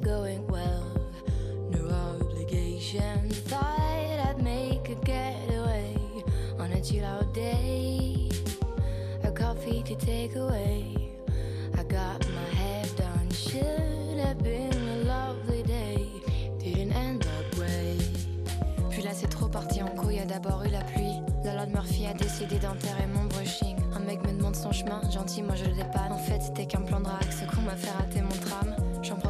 going well. No obligation. Thought I'd make a getaway on a chill out day. A coffee to take away. I got my hair done. Should have been a lovely day. Didn't end that way. Puis là, c'est trop parti en couille. A d'abord eu la pluie. La Lord Murphy a décidé d'enterrer mon brushing. Un mec me demande son chemin, gentil, moi je le dépanne. En fait, c'était qu'un plan de rack, ce qu'on m'a fait rater mon tram.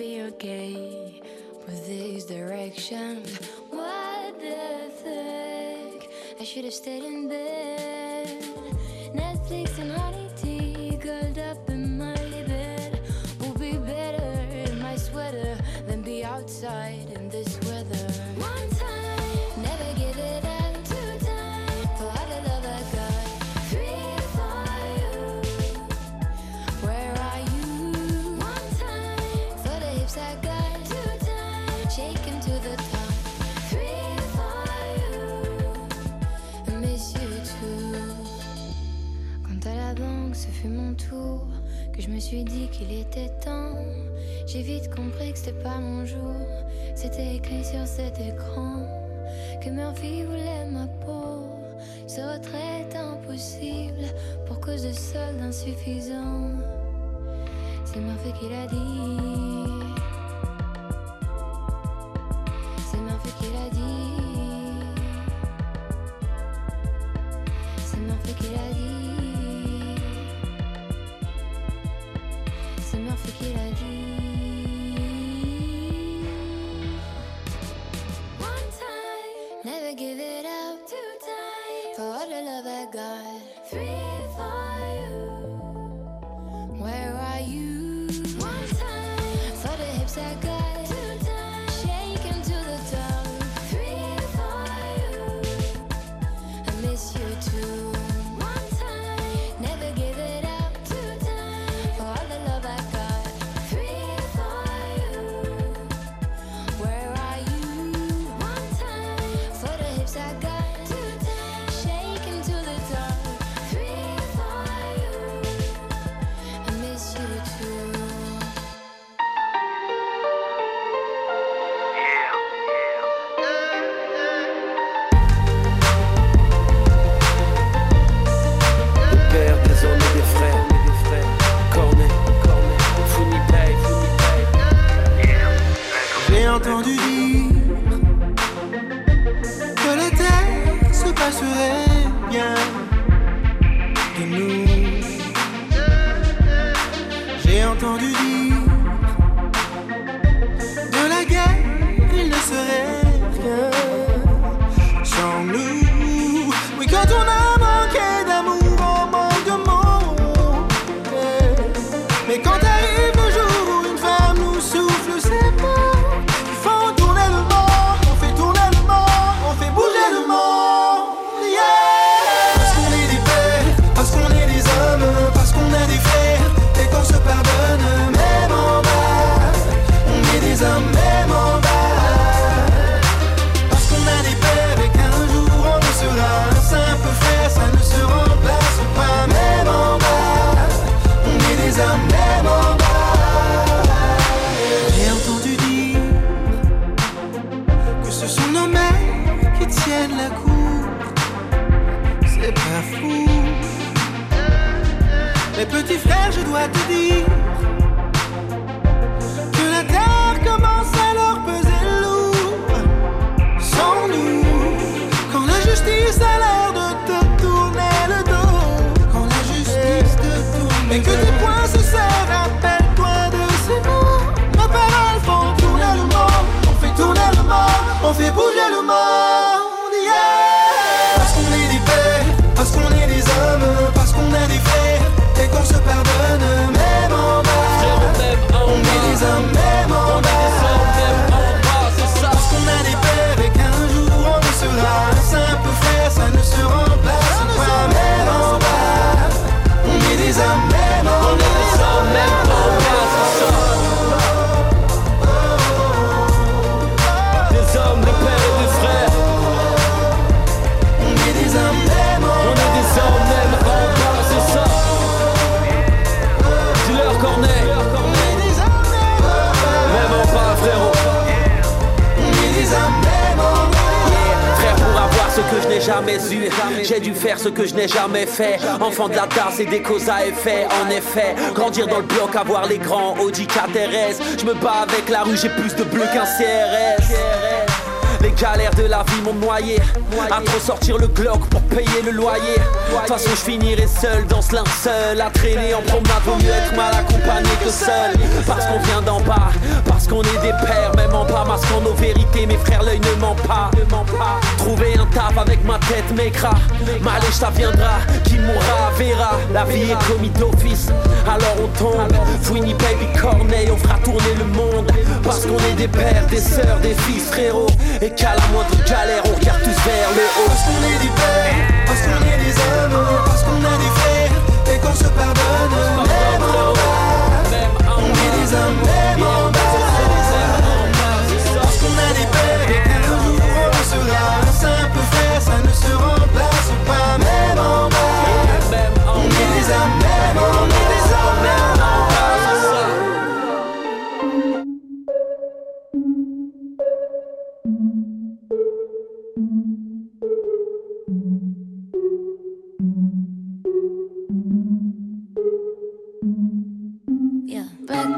be okay with this direction. What the fuck? I should have stayed in bed. Netflix and honey. que ce fut mon tour, que je me suis dit qu'il était temps. J'ai vite compris que c'était pas mon jour, c'était écrit sur cet écran. Que Murphy voulait ma peau, ce retrait est impossible pour cause de solde insuffisant. C'est Murphy qui l'a dit. faire ce que je n'ai jamais fait. Enfant de la tasse et des causes à effet, en effet. Grandir dans le bloc, avoir les grands Audi KTRS. Je me bats avec la rue, j'ai plus de bleu qu'un CRS. Les galères de la vie m'ont noyé. À trop sortir le Glock pour payer le loyer. De toute façon je finirai seul dans ce linceul À traîner en promenade vaut mieux être mal accompagné que seul. Parce qu'on vient d'en bas, parce qu'on est des pères. Même en bas masquant nos vérités Mes frères l'œil ne ment pas. Trouver un taf avec ma tête m'écra Malèche ça viendra, qui mourra verra. La vie est commis d'office, alors on tombe. Fouini baby corneille, on fera tourner le monde. Parce qu'on est des pères, des sœurs, des fils frérots Et qu'à la moindre galère on regarde tous vers le haut. Parce qu'on est des pères, qu'on est les amours parce qu'on a des frères et qu'on se pardonne. Même en bas, on est des hommes,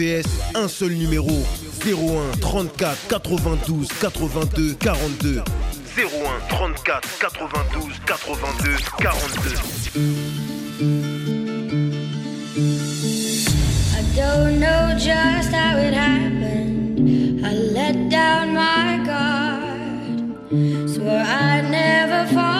VS, un seul numéro 01 34 92 82 42. 01 34 92 82 42. Don't know just how it happened. I let down my guard. Swore I'd never fall.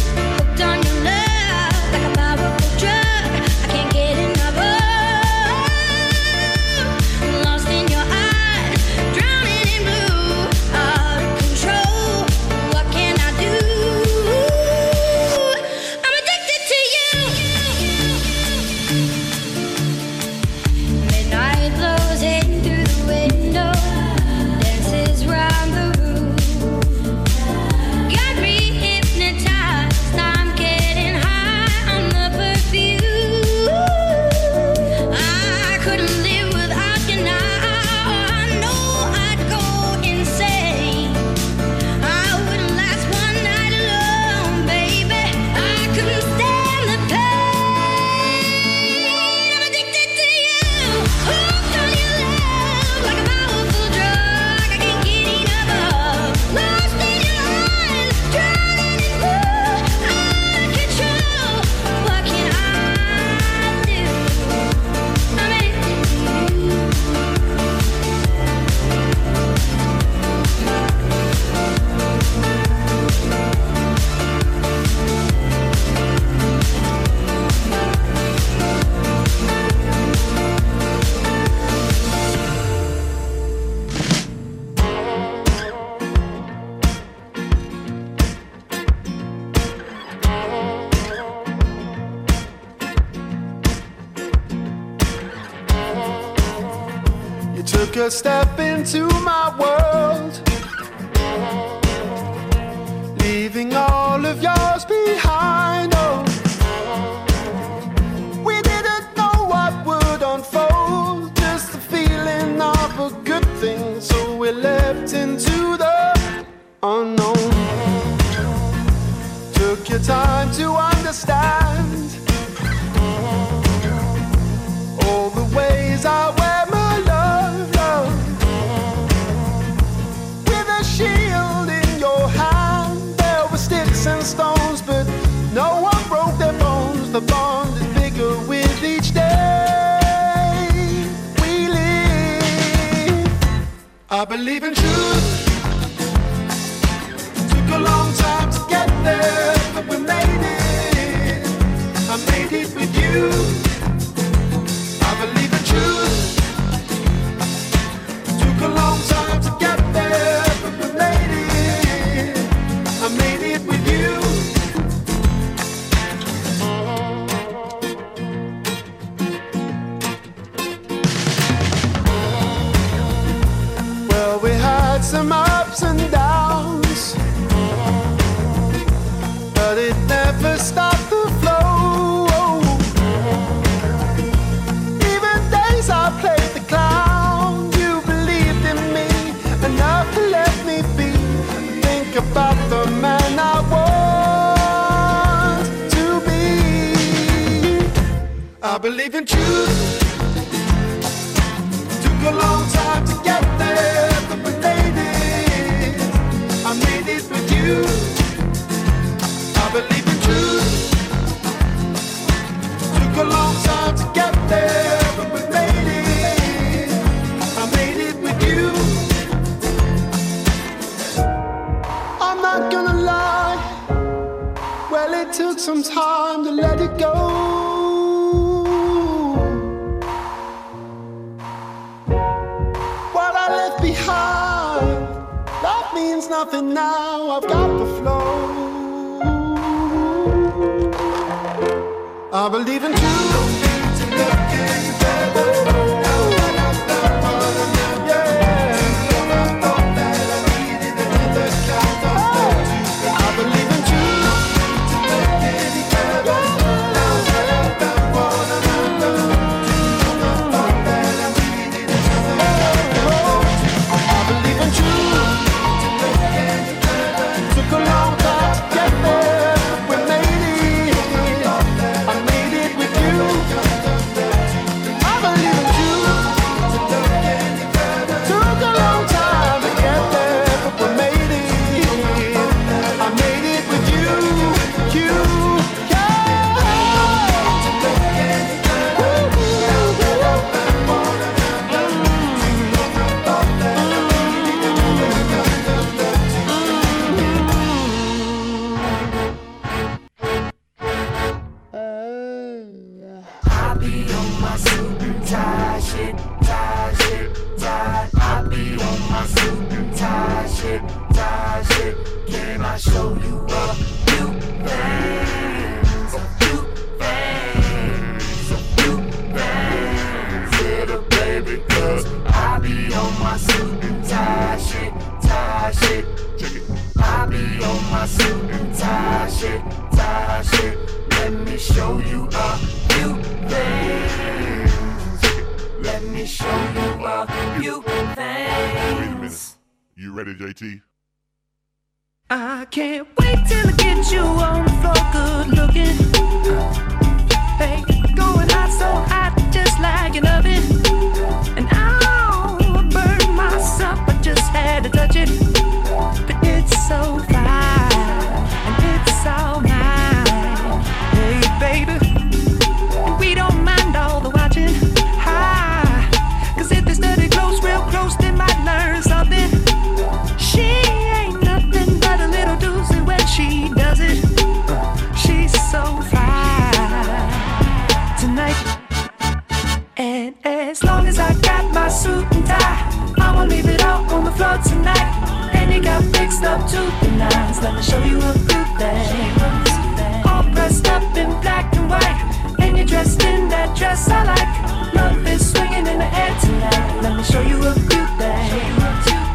As long as I got my suit and tie, I won't leave it all on the floor tonight. And you got fixed up to the nines. Let me show you a good thing. All dressed up in black and white, and you're dressed in that dress I like. Love is swinging in the air tonight. Let me show you a good thing.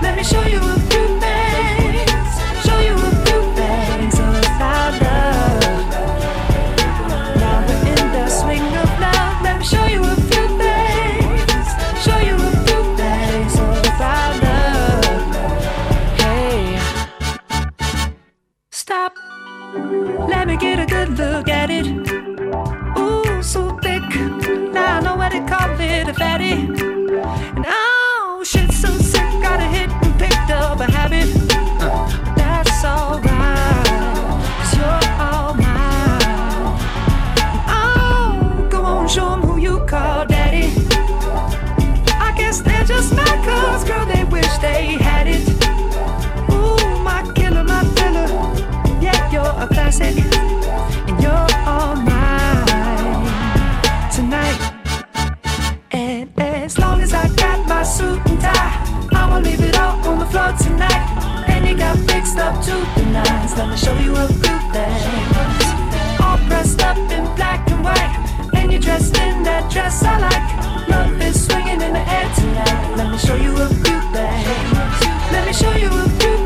Let me show you a It Ooh, so thick. Now I know why they call it a fatty. And oh, shit, so sick. Got a hit and picked up a habit. That's alright. Cause you're all mine. Oh, go on, show them who you call daddy. I guess they're just mad cause, girl, they wish they had it. Ooh, my killer, my filler. Yeah, you're a classic. suit and tie. I'ma leave it all on the floor tonight. And you got fixed up to the nines. Let me show you a few things. All dressed up in black and white. And you're dressed in that dress I like. Love is swinging in the air tonight. Let me show you a few things. Let me show you a few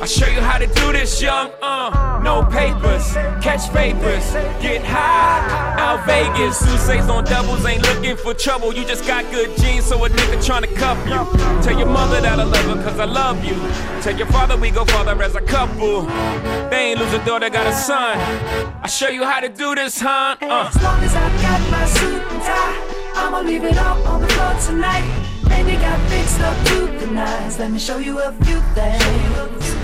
I show you how to do this, young. Uh, no papers, catch papers, get high. Out Vegas, Sousa's on doubles, ain't looking for trouble. You just got good genes, so a nigga tryna cuff you. Tell your mother that I love her, cause I love you. Tell your father we go farther as a couple. They ain't lose a daughter, got a son. I show you how to do this, huh? Uh. As long as I got my suit and tie, I'ma leave it all on the floor tonight. And got fixed up to the nines. Let me show you a few things.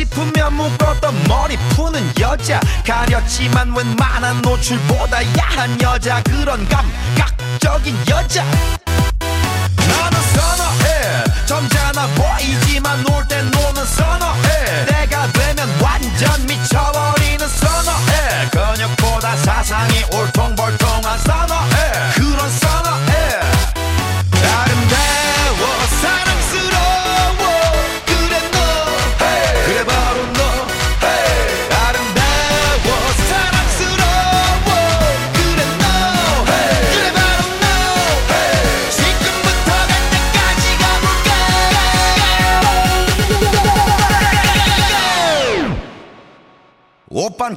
싶으면 묶었던 머리 푸는 여자. 가렸지만 웬만한 노출보다 야한 여자. 그런 감각적인 여자. 나는 선어해. 점잖아 보이지만 놀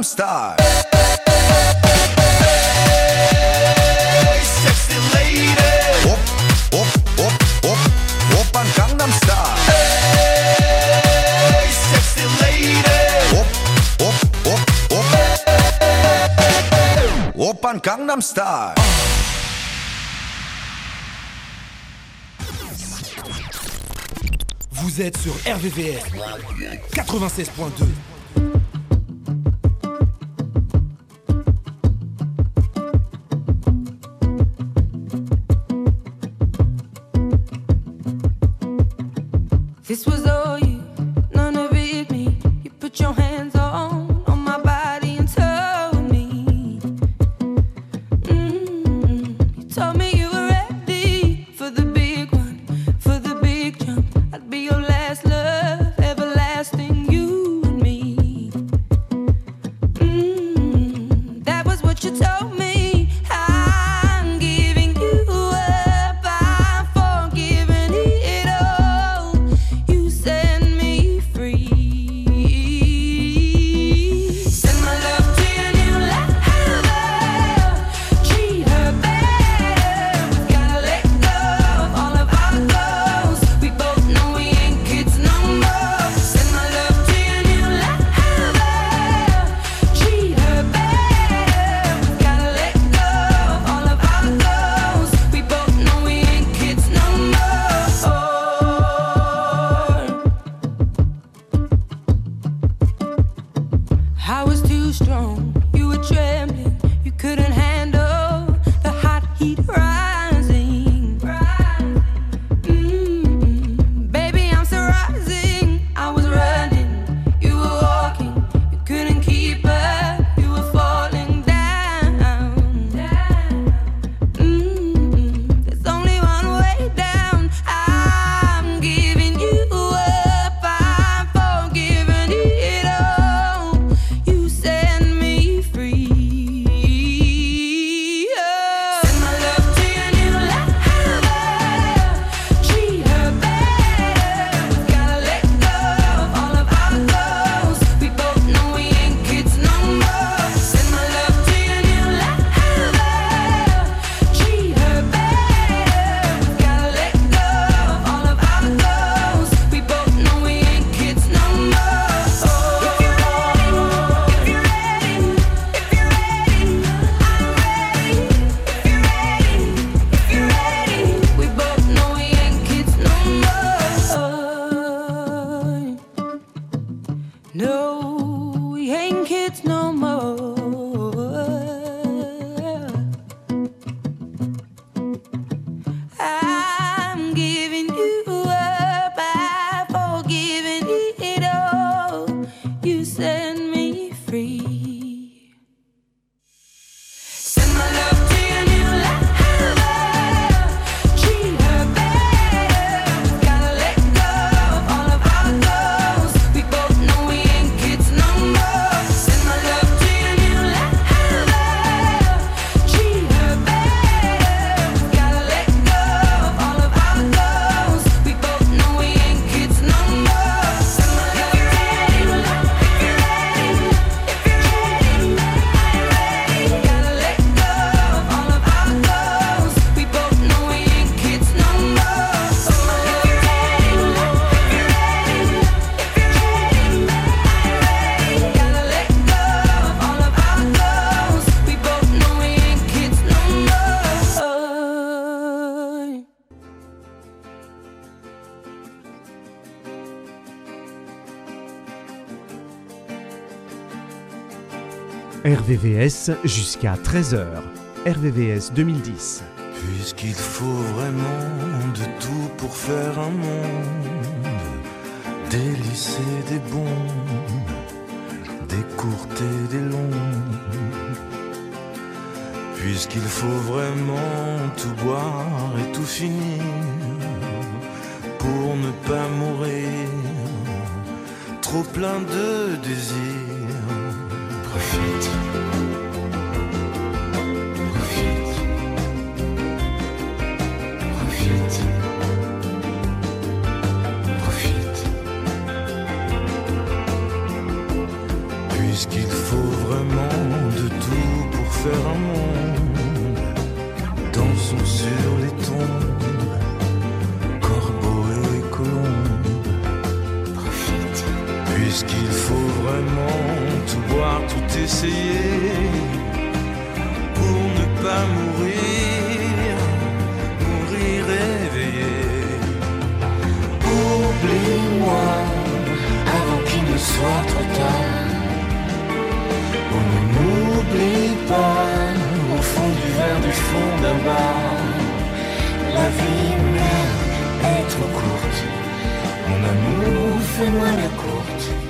Gangnam Style. Open Gangnam Style. Vous êtes sur RVVR 96.2. RVVS jusqu'à 13h. RVVS 2010. Puisqu'il faut vraiment de tout pour faire un monde, des des bons, des courtes et des longs. Puisqu'il faut vraiment tout boire et tout finir pour ne pas mourir, trop plein de désirs 我是一 essayer pour ne pas mourir, mourir éveillé. Oublie-moi avant qu'il ne soit trop tard. On ne m'oublie pas au fond du verre du fond d'un bar. La vie humaine est trop courte. Mon amour, fais-moi la courte.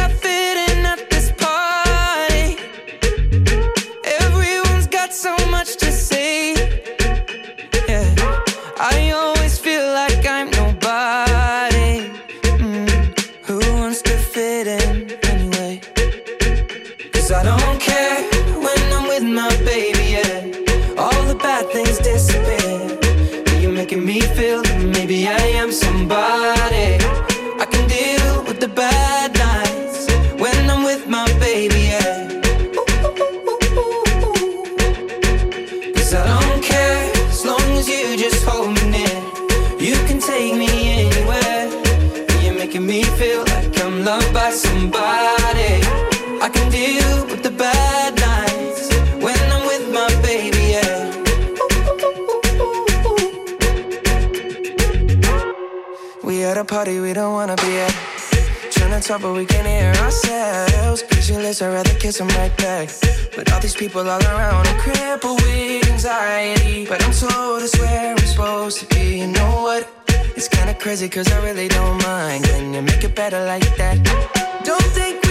talk, but we can't hear ourselves. Pictureless, I'd rather kiss them right back. But all these people all around, I'm crippled with anxiety. But I'm told it's where I'm supposed to be. You know what? It's kinda crazy, cause I really don't mind. Can you make it better like that? Don't think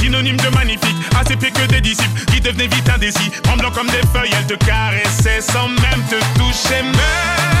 synonyme de magnifique, ACP que des disciples qui devenaient vite indécis, tremblant comme des feuilles, elles te caressaient sans même te toucher. Mais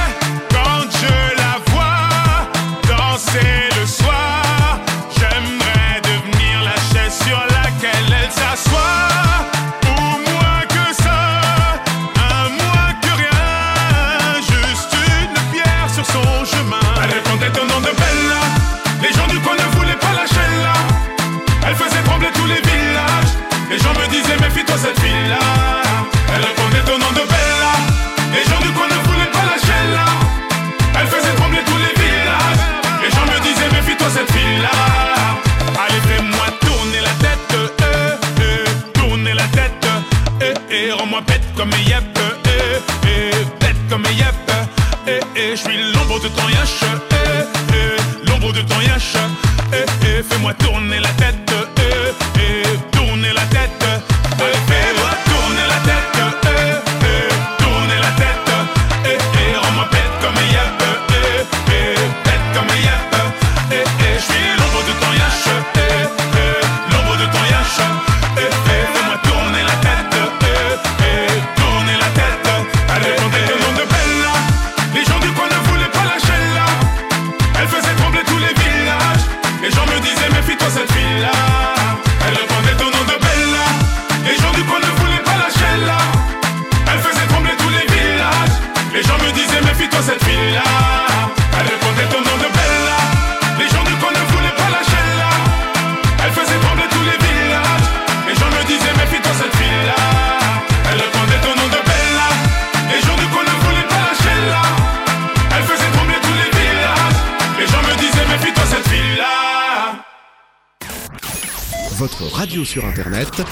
votre radio sur Internet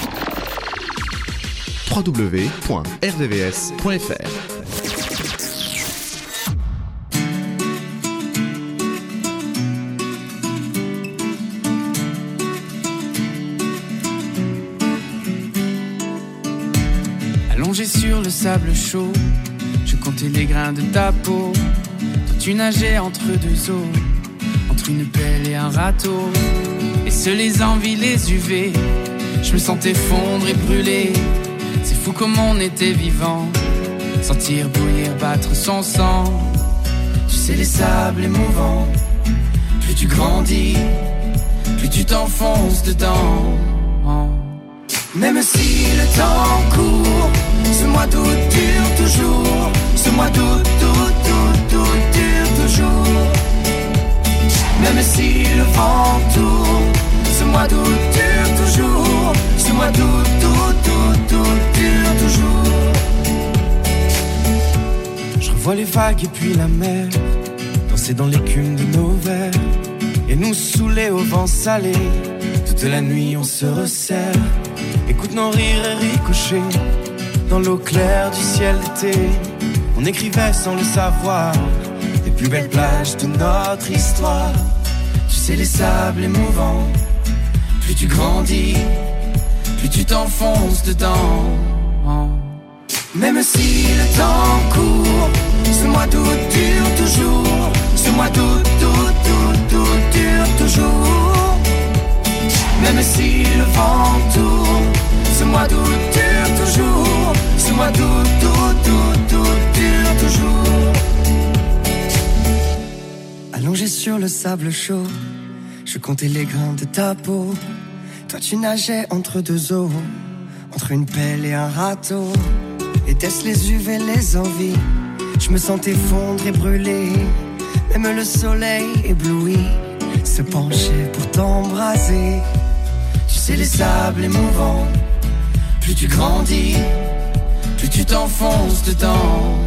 www.rvvs.fr. Allongé sur le sable chaud, je comptais les grains de ta peau. Toi, tu nageais entre deux eaux, entre une pelle et un râteau. Seuls les envies, les UV, je me sentais fondre et brûler. C'est fou comme on était vivant, sentir bouillir, battre son sang. Tu sais, les sables émouvants, plus tu grandis, plus tu t'enfonces dedans. Même si le temps court, ce mois d'août dure toujours. Ce mois d'août, d'août, d'août, d'août dure toujours. Même si le vent tourne, mois d'août dure toujours. Ce mois d'août, d'août, d'août, d'août dure toujours. Je revois les vagues et puis la mer, danser dans l'écume de nos verres, et nous saouler au vent salé. Toute la nuit on se resserre. Écoute nos rires et ricochets dans l'eau claire du ciel d'été. On écrivait sans le savoir les plus belles plages de notre histoire. Tu sais, les sables émouvants, plus tu grandis, plus tu t'enfonces dedans. Même si le temps court, ce mois d'août dure toujours. Ce mois d'août, d'août, d'août, d'août dure toujours. Même si le vent tourne, ce mois d'août dure toujours. Ce mois d'août, d'août, d'août, d'août dure toujours. Allongé sur le sable chaud, je comptais les grains de ta peau. Toi, tu nageais entre deux eaux, entre une pelle et un râteau. Était-ce les UV, les envies? Je me sentais fondre et brûler. Même le soleil ébloui se penchait pour t'embraser. Tu sais, les sables émouvants, plus tu grandis, plus tu t'enfonces dedans.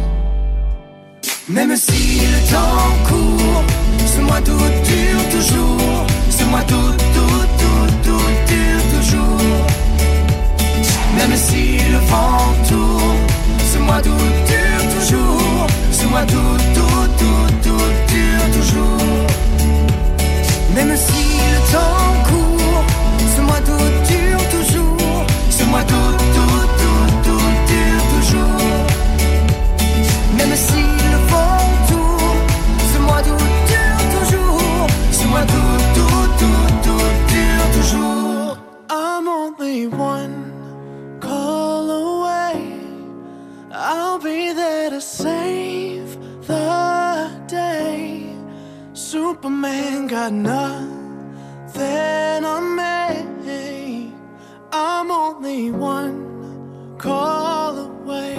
Même si le temps court, ce mois d'août dure toujours. D'août, d'août, d'août, d'août dure toujours. Même si le vent tourne, mois d'août dure toujours. Mois d'août, d'août, d'août, d'août dure toujours. Même si le temps court, mois d'août dure toujours. Ce mois to save the day. Superman got nothing on me. I'm only one call away.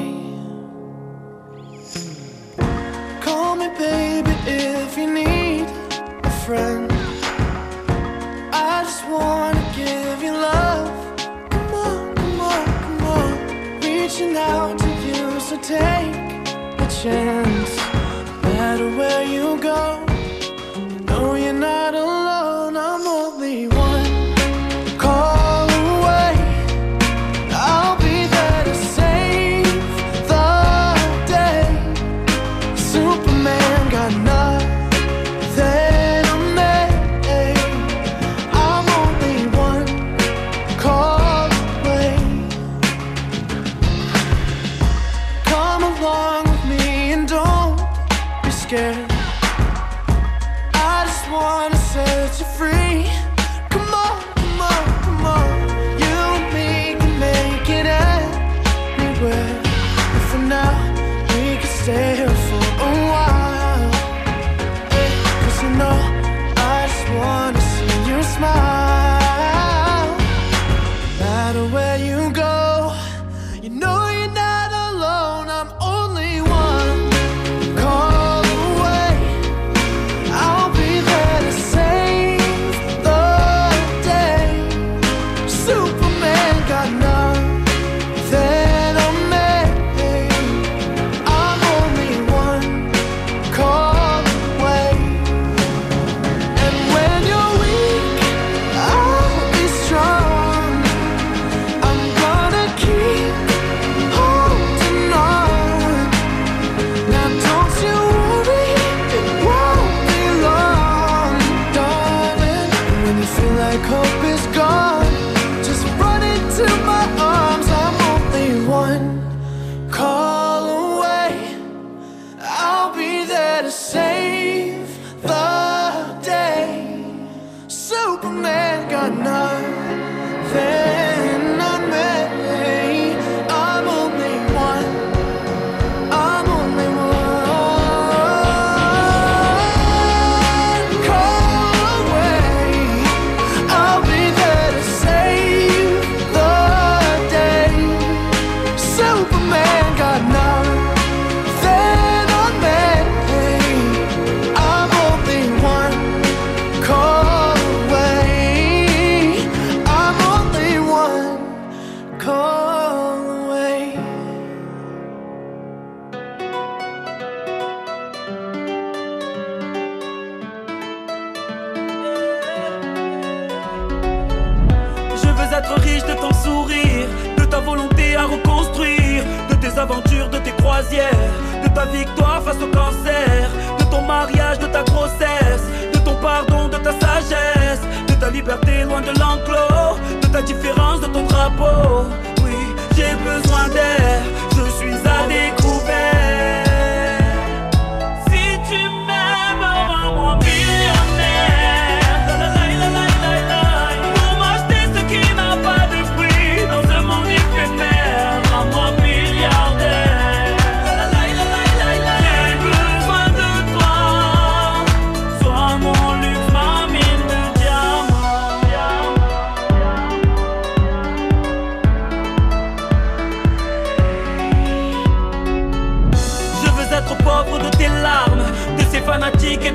Call me, baby, if you need a friend. I just wanna give you love. Come on, come on, come on. Reaching out to you, so take chance. No matter where you go, no, you're not alone.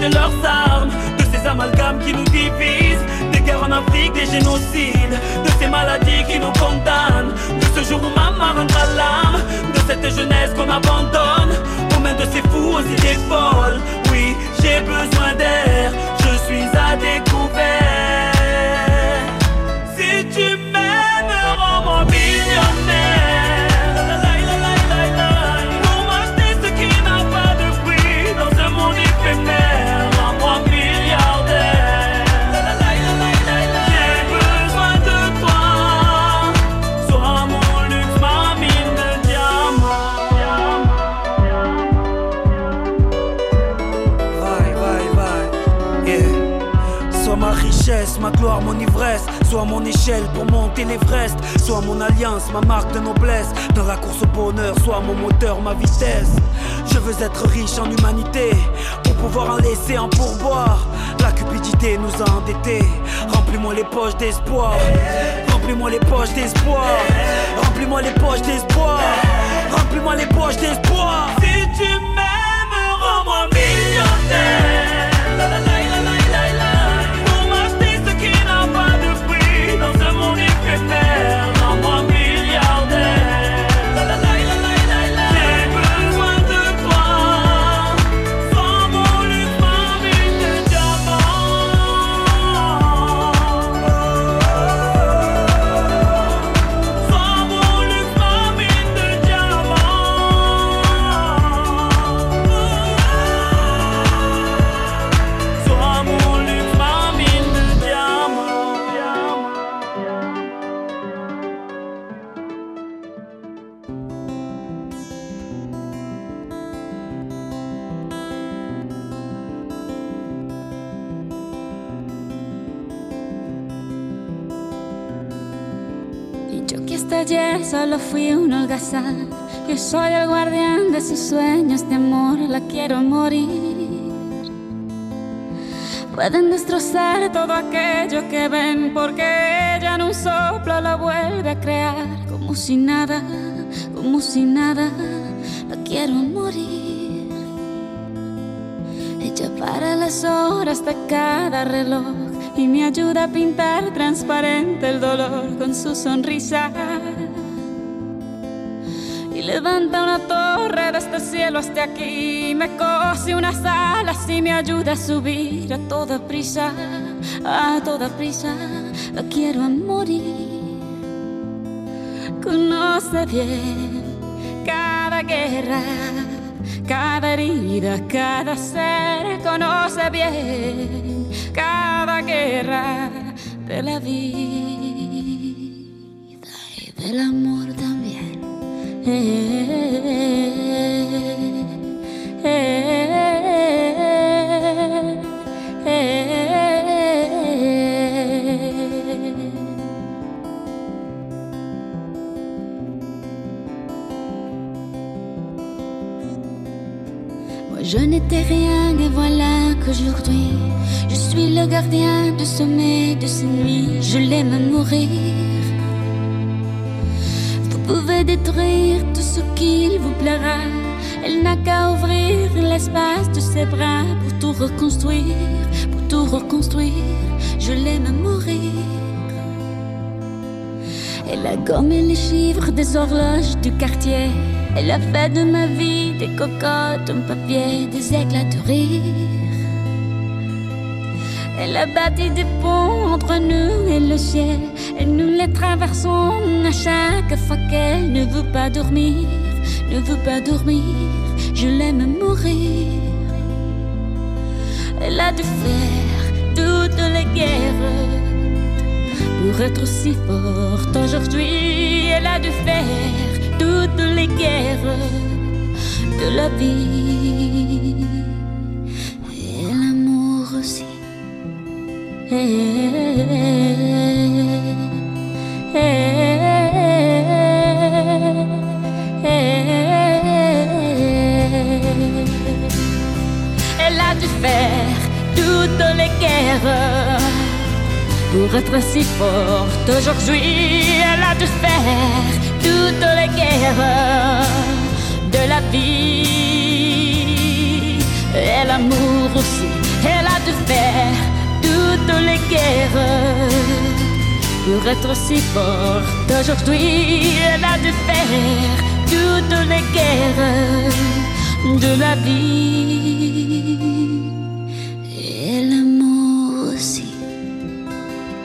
De leurs armes, de ces amalgames qui nous divisent, des guerres en Afrique, des génocides, de ces maladies qui nous condamnent, de ce jour où maman rendra l'âme, de cette jeunesse qu'on abandonne, aux mains de ces fous aux idées folles. Oui, j'ai besoin d'air, je suis à découvert. Gloire, mon ivresse. Soit mon échelle pour monter l'Everest. Soit mon alliance, ma marque de noblesse. Dans la course au bonheur, soit mon moteur, ma vitesse. Je veux être riche en humanité pour pouvoir en laisser en pourboire. La cupidité nous a endettés. Remplis-moi les poches d'espoir. Remplis-moi les poches d'espoir. Remplis-moi les poches d'espoir. Remplis-moi les poches d'espoir. Si tu m'aimes, rends-moi millionnaire. Solo fui un holgazán. Yo soy el guardián de sus sueños de amor, la quiero morir. Pueden destrozar todo aquello que ven porque ella en un soplo la vuelve a crear como si nada, como si nada, la quiero morir. Ella para las horas de cada reloj y me ayuda a pintar transparente el dolor con su sonrisa cielo hasta aquí. Me cose unas alas y me ayuda a subir a toda prisa, a toda prisa. Quiero morir. Conoce bien cada guerra, cada herida, cada ser. Conoce bien cada guerra de la vida y del amor también. Moi voilà qu'aujourd'hui je suis le gardien du sommet de ces nuits. Je l'aime mourir pouvez détruire tout ce qu'il vous plaira. Elle n'a qu'à ouvrir l'espace de ses bras pour tout reconstruire, pour tout reconstruire. Je l'aime mourir. Elle a gommé les chiffres des horloges du quartier. Elle a fait de ma vie des cocottes, un papier, des éclats de rire. Elle a bâti des ponts entre nous et le ciel. Et nous les traversons à chaque fois qu'elle ne veut pas dormir, ne veut pas dormir. Je l'aime mourir. Elle a dû faire toutes les guerres pour être aussi forte aujourd'hui. Elle a dû faire toutes les guerres de la vie et l'amour aussi. Elle a dû faire toutes les guerres pour être si forte aujourd'hui. Elle a dû faire toutes les guerres de la vie et l'amour aussi. Elle a dû faire toutes les guerres pour être si forte aujourd'hui. Elle a dû faire toutes les guerres de la vie